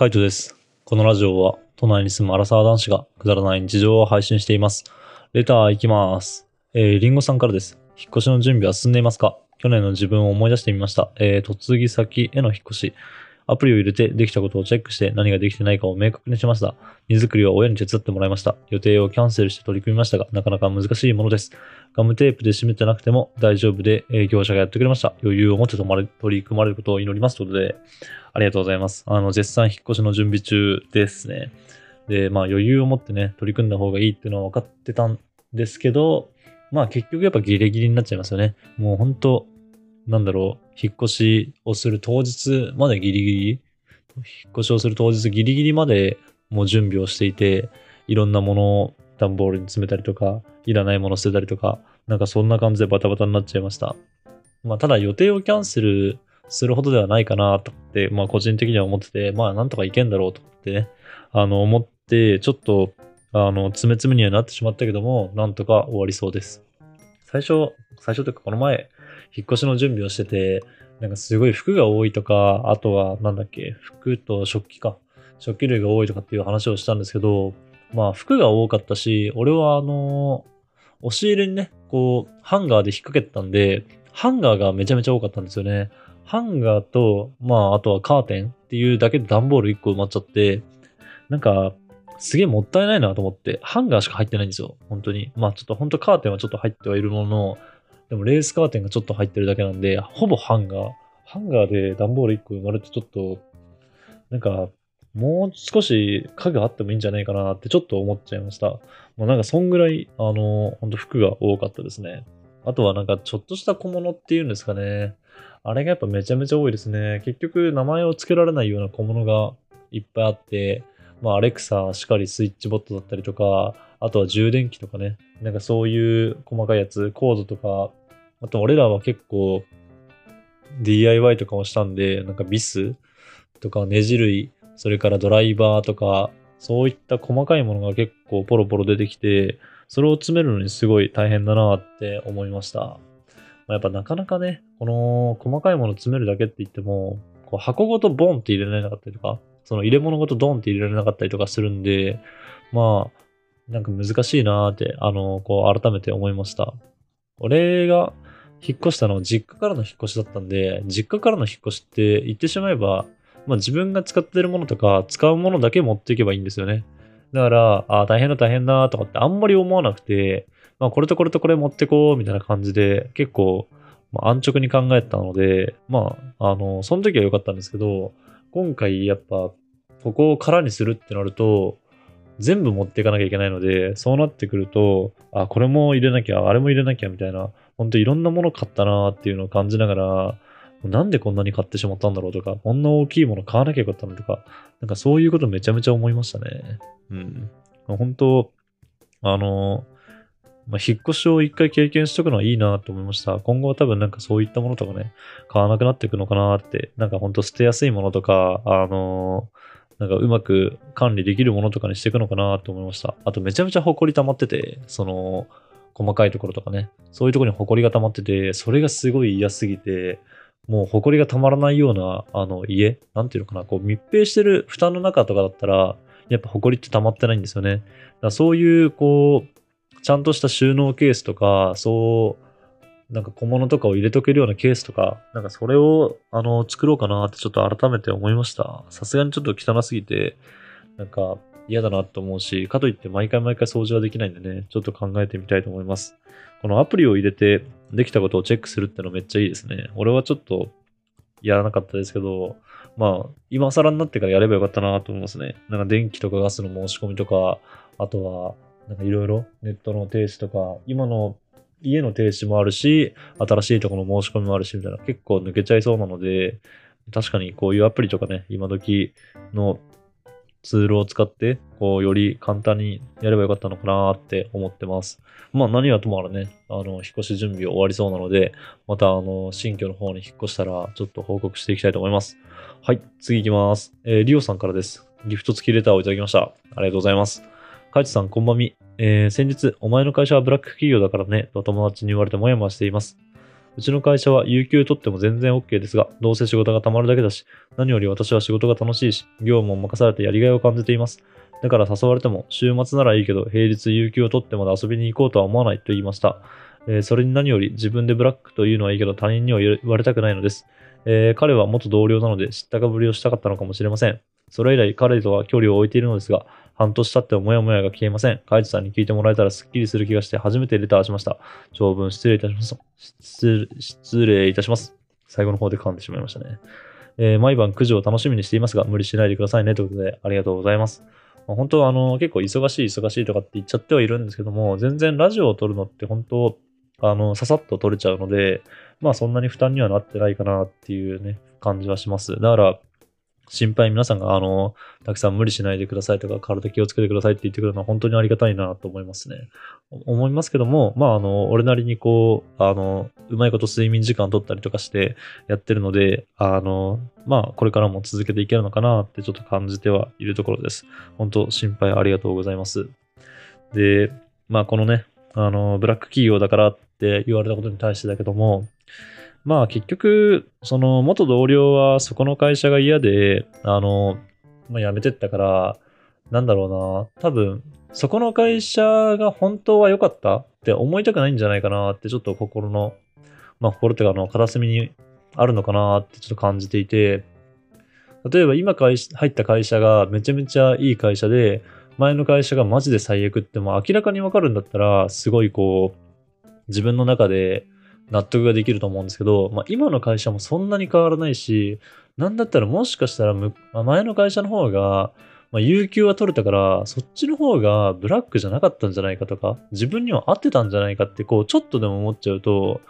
カイトです。このラジオは、都内に住むアラサー男子がくだらない日常を配信しています。レター行きます。えー、リンゴさんからです。引っ越しの準備は進んでいますか？去年の自分を思い出してみました。えー、嫁ぎ先への引っ越し。アプリを入れてできたことをチェックして何ができてないかを明確にしました。荷造りは親に手伝ってもらいました。予定をキャンセルして取り組みましたが、なかなか難しいものです。ガムテープで締めてなくても大丈夫で、え業者がやってくれました。余裕を持って止まれ取り組まれることを祈ります。ということで、ありがとうございます。あの、絶賛引っ越しの準備中ですね。で、まあ余裕を持ってね、取り組んだ方がいいっていうのは分かってたんですけど、まあ結局やっぱギリギリになっちゃいますよね。もう本当なんだろう、引っ越しをする当日までギリギリ、引っ越しをする当日ギリギリまでもう準備をしていて、いろんなものを段ボールに詰めたりとか、いらないもの捨てたりとか、なんかそんな感じでバタバタになっちゃいました。まあただ予定をキャンセルするほどではないかなとって、まあ個人的には思ってて、まあなんとかいけんだろうと思ってね、あの思って、ちょっと、あの、詰め詰めにはなってしまったけども、なんとか終わりそうです。最初、最初というかこの前、引っ越しの準備をしてて、なんかすごい服が多いとか、あとはなんだっけ、服と食器か。食器類が多いとかっていう話をしたんですけど、まあ服が多かったし、俺はあの、押し入れにね、こう、ハンガーで引っ掛けてたんで、ハンガーがめちゃめちゃ多かったんですよね。ハンガーと、まあ、あとはカーテンっていうだけで段ボール1個埋まっちゃって、なんか、すげえもったいないなと思って、ハンガーしか入ってないんですよ。本当に。まあちょっと本当カーテンはちょっと入ってはいるものの、でもレースカーテンがちょっと入ってるだけなんで、ほぼハンガー。ハンガーで段ボール1個埋まるってちょっと、なんか、もう少し家具あってもいいんじゃないかなってちょっと思っちゃいました。もうなんかそんぐらい、あの、本当服が多かったですね。あとはなんかちょっとした小物っていうんですかね。あれがやっぱめちゃめちゃ多いですね。結局名前を付けられないような小物がいっぱいあって、まあアレクサしかりスイッチボットだったりとか、あとは充電器とかね。なんかそういう細かいやつ、コードとか、あと俺らは結構 DIY とかもしたんで、なんかビスとかネジ類、それからドライバーとか、そういった細かいものが結構ポロポロ出てきて、それを詰めるのにすごい大変だなって思いました。まあやっぱなかなかね、この細かいもの詰めるだけって言っても、こう箱ごとボンって入れられなかったりとか、その入れ物ごとドンって入れられなかったりとかするんで、まあ、なんか難しいなーって、あの、こう改めて思いました。俺が引っ越したの実家からの引っ越しだったんで、実家からの引っ越しって言ってしまえば、まあ自分が使ってるものとか使うものだけ持っていけばいいんですよね。だから、あー大変だ大変だとかってあんまり思わなくて、まあこれとこれとこれ持ってこうみたいな感じで結構、まあ、安直に考えたので、まあ、あの、その時は良かったんですけど、今回やっぱここを空にするってなると、全部持っていかなきゃいけないので、そうなってくると、あ、これも入れなきゃ、あれも入れなきゃみたいな、本当いろんなもの買ったなっていうのを感じながら、なんでこんなに買ってしまったんだろうとか、こんな大きいもの買わなきゃよかったのとか、なんかそういうことめちゃめちゃ思いましたね。うん。本当あの、まあ、引っ越しを一回経験しとくのはいいなと思いました。今後は多分なんかそういったものとかね、買わなくなっていくのかなって、なんか本当捨てやすいものとか、あのなんかうまく管理できるものとかにしていくのかなと思いました。あとめちゃめちゃ埃溜まってて、その、細かいところとかね、そういうところに埃が溜まってて、それがすごい嫌すぎて、もう埃が溜まらないような、あの、家なんていうのかな、こう密閉してる蓋の中とかだったら、やっぱ埃って溜まってないんですよね。だからそういう、こう、ちゃんとした収納ケースとか、そう、なんか小物とかを入れとけるようなケースとか、なんかそれを、あの、作ろうかなってちょっと改めて思いました。さすがにちょっと汚すぎて、なんか嫌だなと思うし、かといって毎回毎回掃除はできないんでね、ちょっと考えてみたいと思います。このアプリを入れてできたことをチェックするってのめっちゃいいですね。俺はちょっとやらなかったですけど、まあ、今更になってからやればよかったなと思いますね。なんか電気とかガスの申し込みとか、あとは、なんかいろいろネットの停止とか、今の家の停止もあるし、新しいところの申し込みもあるし、みたいな、結構抜けちゃいそうなので、確かにこういうアプリとかね、今時のツールを使って、こう、より簡単にやればよかったのかなって思ってます。まあ何はともあれね、あの、引っ越し準備終わりそうなので、またあの、新居の方に引っ越したら、ちょっと報告していきたいと思います。はい、次行きます。えーリオさんからです。ギフト付きレターをいただきました。ありがとうございます。カイチさん、こんばんみ。えー先日、お前の会社はブラック企業だからね、と友達に言われてもやもやしています。うちの会社は有給取っても全然 OK ですが、どうせ仕事が溜まるだけだし、何より私は仕事が楽しいし、業務を任されてやりがいを感じています。だから誘われても、週末ならいいけど、平日有給を取ってまで遊びに行こうとは思わないと言いました。えーそれに何より自分でブラックというのはいいけど他人には言われたくないのです。えー彼は元同僚なので知ったかぶりをしたかったのかもしれません。それ以来彼とは距離を置いているのですが、半年経ってもモヤモヤが消えません。カイチさんに聞いてもらえたらスッキリする気がして初めてレターしました。長文失礼いたします。失失礼いたします。最後の方で噛んでしまいましたね。えー毎晩9時を楽しみにしていますが、無理しないでくださいね。ということで、ありがとうございます。まあ本当はあの、結構忙しい忙しいとかって言っちゃってはいるんですけども、全然ラジオを撮るのって本当、あの、ささっと撮れちゃうので、まあそんなに負担にはなってないかなっていうね、感じはします。だから、心配皆さんが、あの、たくさん無理しないでくださいとか、体気をつけてくださいって言ってくれるのは本当にありがたいなと思いますね。思いますけども、まあ、あの、俺なりにこう、あの、うまいこと睡眠時間取ったりとかしてやってるので、あの、まあ、これからも続けていけるのかなってちょっと感じてはいるところです。本当、心配ありがとうございます。で、まあ、このね、あの、ブラック企業だからって言われたことに対してだけども、まあ結局、その元同僚はそこの会社が嫌で、あの、まあ、辞めてったから、なんだろうな、多分、そこの会社が本当は良かったって思いたくないんじゃないかなって、ちょっと心の、まあ心っていうか、あの、片隅にあるのかなってちょっと感じていて、例えば今会入った会社がめちゃめちゃいい会社で、前の会社がマジで最悪ってもう明らかにわかるんだったら、すごいこう、自分の中で納得ができると思うんですけど、まあ、今の会社もそんなに変わらないし、なんだったらもしかしたらむ、まあ前の会社の方が、まあ、有給は取れたから、そっちの方がブラックじゃなかったんじゃないかとか、自分には合ってたんじゃないかって、こう、ちょっとでも思っちゃうと、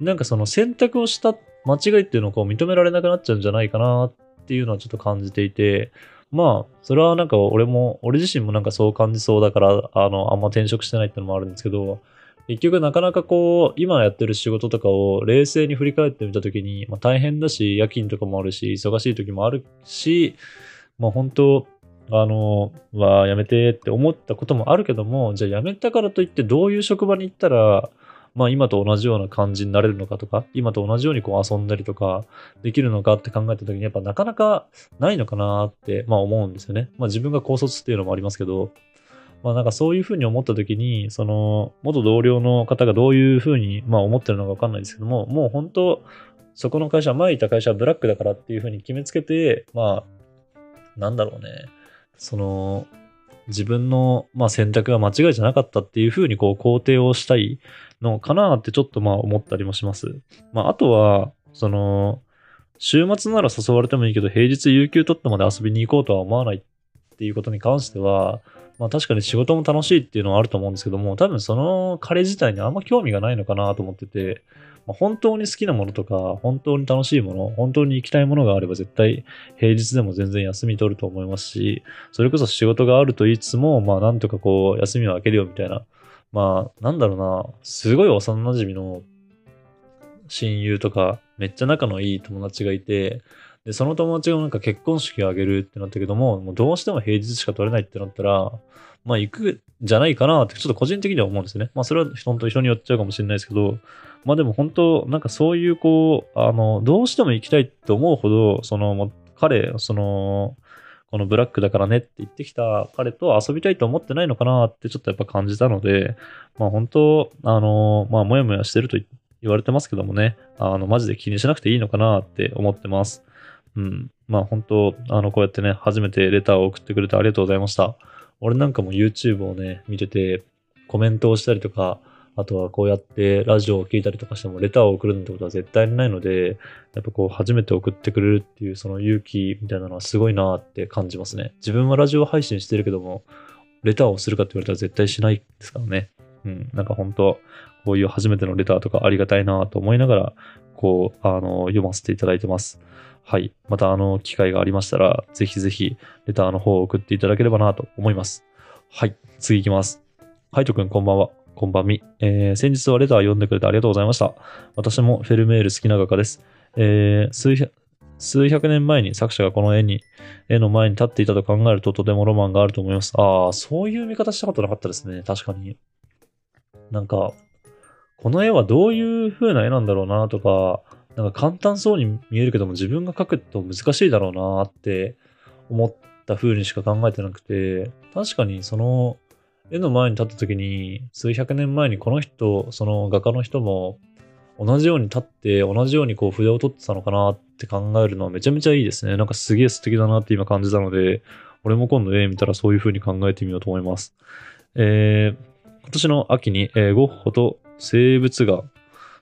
なんかその選択をした間違いっていうのをこう認められなくなっちゃうんじゃないかなっていうのはちょっと感じていて、まあ、それはなんか俺も、俺自身もなんかそう感じそうだから、あの、あんま転職してないってのもあるんですけど、結局なかなかこう、今やってる仕事とかを冷静に振り返ってみたときに、まあ大変だし、夜勤とかもあるし、忙しい時もあるし、まあ本当、あの、はやめてって思ったこともあるけども、じゃあやめたからといってどういう職場に行ったら、まあ今と同じような感じになれるのかとか、今と同じようにこう遊んだりとかできるのかって考えたときにやっぱなかなかないのかなって、まあ思うんですよね。まあ自分が高卒っていうのもありますけど、まあなんかそういうふうに思ったときに、その元同僚の方がどういうふうにまあ思ってるのかわかんないですけども、もう本当、そこの会社、前いた会社はブラックだからっていうふうに決めつけて、まあ、なんだろうね。その、自分の、まあ、選択が間違いじゃなかったっていうふうにこう肯定をしたいのかなってちょっとまあ思ったりもします。まあ、あとは、その、週末なら誘われてもいいけど、平日有給取ってまで遊びに行こうとは思わないっていうことに関しては、まあ確かに仕事も楽しいっていうのはあると思うんですけども、多分その彼自体にあんま興味がないのかなと思ってて、まあ本当に好きなものとか、本当に楽しいもの、本当に行きたいものがあれば絶対平日でも全然休み取ると思いますし、それこそ仕事があると言いつつも、まあなんとかこう休みを空けるよみたいな、まあなんだろうな、すごい幼馴染の親友とか、めっちゃ仲のいい友達がいて、で、その友達がなんか結婚式を挙げるってなったけども、もうどうしても平日しか取れないってなったら、まあ行くんじゃないかなってちょっと個人的には思うんですね。まあそれは本当人によっちゃうかもしれないですけど、まあでも本当なんかそういうこう、あの、どうしても行きたいって思うほど、その、彼、その、このブラックだからねって言ってきた彼と遊びたいと思ってないのかなってちょっとやっぱ感じたので、まあ本当、あの、まあもやもやしてると言われてますけどもね、あの、マジで気にしなくていいのかなって思ってます。うん。まあ本当、あの、こうやってね、初めてレターを送ってくれてありがとうございました。俺なんかも YouTube をね、見てて、コメントをしたりとか、あとはこうやってラジオを聞いたりとかしても、レターを送るなんてことは絶対にないので、やっぱこう、初めて送ってくれるっていうその勇気みたいなのはすごいなって感じますね。自分はラジオ配信してるけども、レターをするかって言われたら絶対しないですからね。うん。なんか本当こういう初めてのレターとかありがたいなと思いながら、こう、あの、読ませていただいてます。はい。また、あの、機会がありましたら、ぜひぜひ、レターの方を送っていただければなと思います。はい。次行きます。ハイトくん、こんばんは。こんばんみ。えー先日はレター読んでくれてありがとうございました。私もフェルメール好きな画家です。えー数百数百年前に作者がこの絵に、絵の前に立っていたと考えるととてもロマンがあると思います。ああ、そういう見方したことなかったですね。確かに。なんか、この絵はどういう風な絵なんだろうなとか、なんか簡単そうに見えるけども自分が描くと難しいだろうなって思った風にしか考えてなくて、確かにその絵の前に立った時に数百年前にこの人、その画家の人も同じように立って同じようにこう筆を取ってたのかなって考えるのはめちゃめちゃいいですね。なんかすげえ素敵だなって今感じたので、俺も今度絵見たらそういう風に考えてみようと思います。えー、今年の秋に、えー、ゴッホと生物画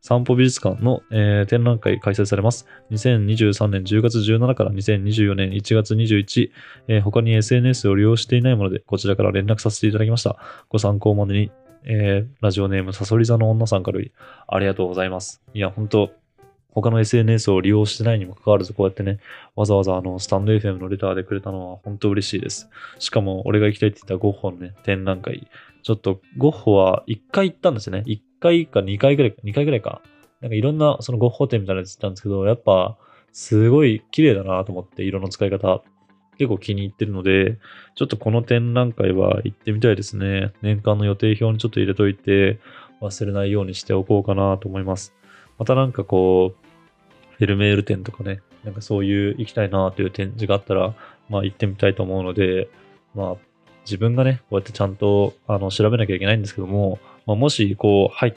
散歩美術館の、えー、展覧会開催されます。2023年10月17から2024年1月21、えー、他に SNS を利用していないもので、こちらから連絡させていただきました。ご参考までに、えー、ラジオネームサソリ座の女さんからありがとうございます。いや、本当他の SNS を利用してないにもかかわらず、こうやってね、わざわざあの、スタンド FM のレターでくれたのは本当嬉しいです。しかも、俺が行きたいって言ったゴッホのね、展覧会。ちょっと、ゴッホは1回行ったんですよね。1回か2回ぐらいか、2回ぐらいか。なんかいろんなそのゴッホ展みたいなやつ行ったんですけど、やっぱすごい綺麗だなと思って色の使い方結構気に入ってるので、ちょっとこの展覧会は行ってみたいですね。年間の予定表にちょっと入れといて忘れないようにしておこうかなと思います。またなんかこう、フェルメール展とかね、なんかそういう行きたいなという展示があったら、まあ行ってみたいと思うので、まあ自分がね、こうやってちゃんとあの調べなきゃいけないんですけども、まあ、もしこう入っ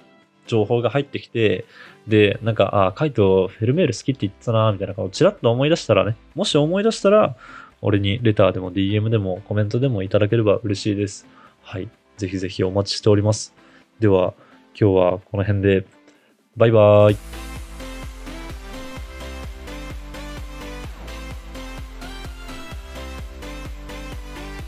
情報が入ってきて、で、なんか、あ、カイト、フェルメール好きって言ってたな、みたいな顔をちらっと思い出したらね、もし思い出したら、俺にレターでも DM でもコメントでもいただければ嬉しいです。はい。ぜひぜひお待ちしております。では、今日はこの辺で、バイバーイ。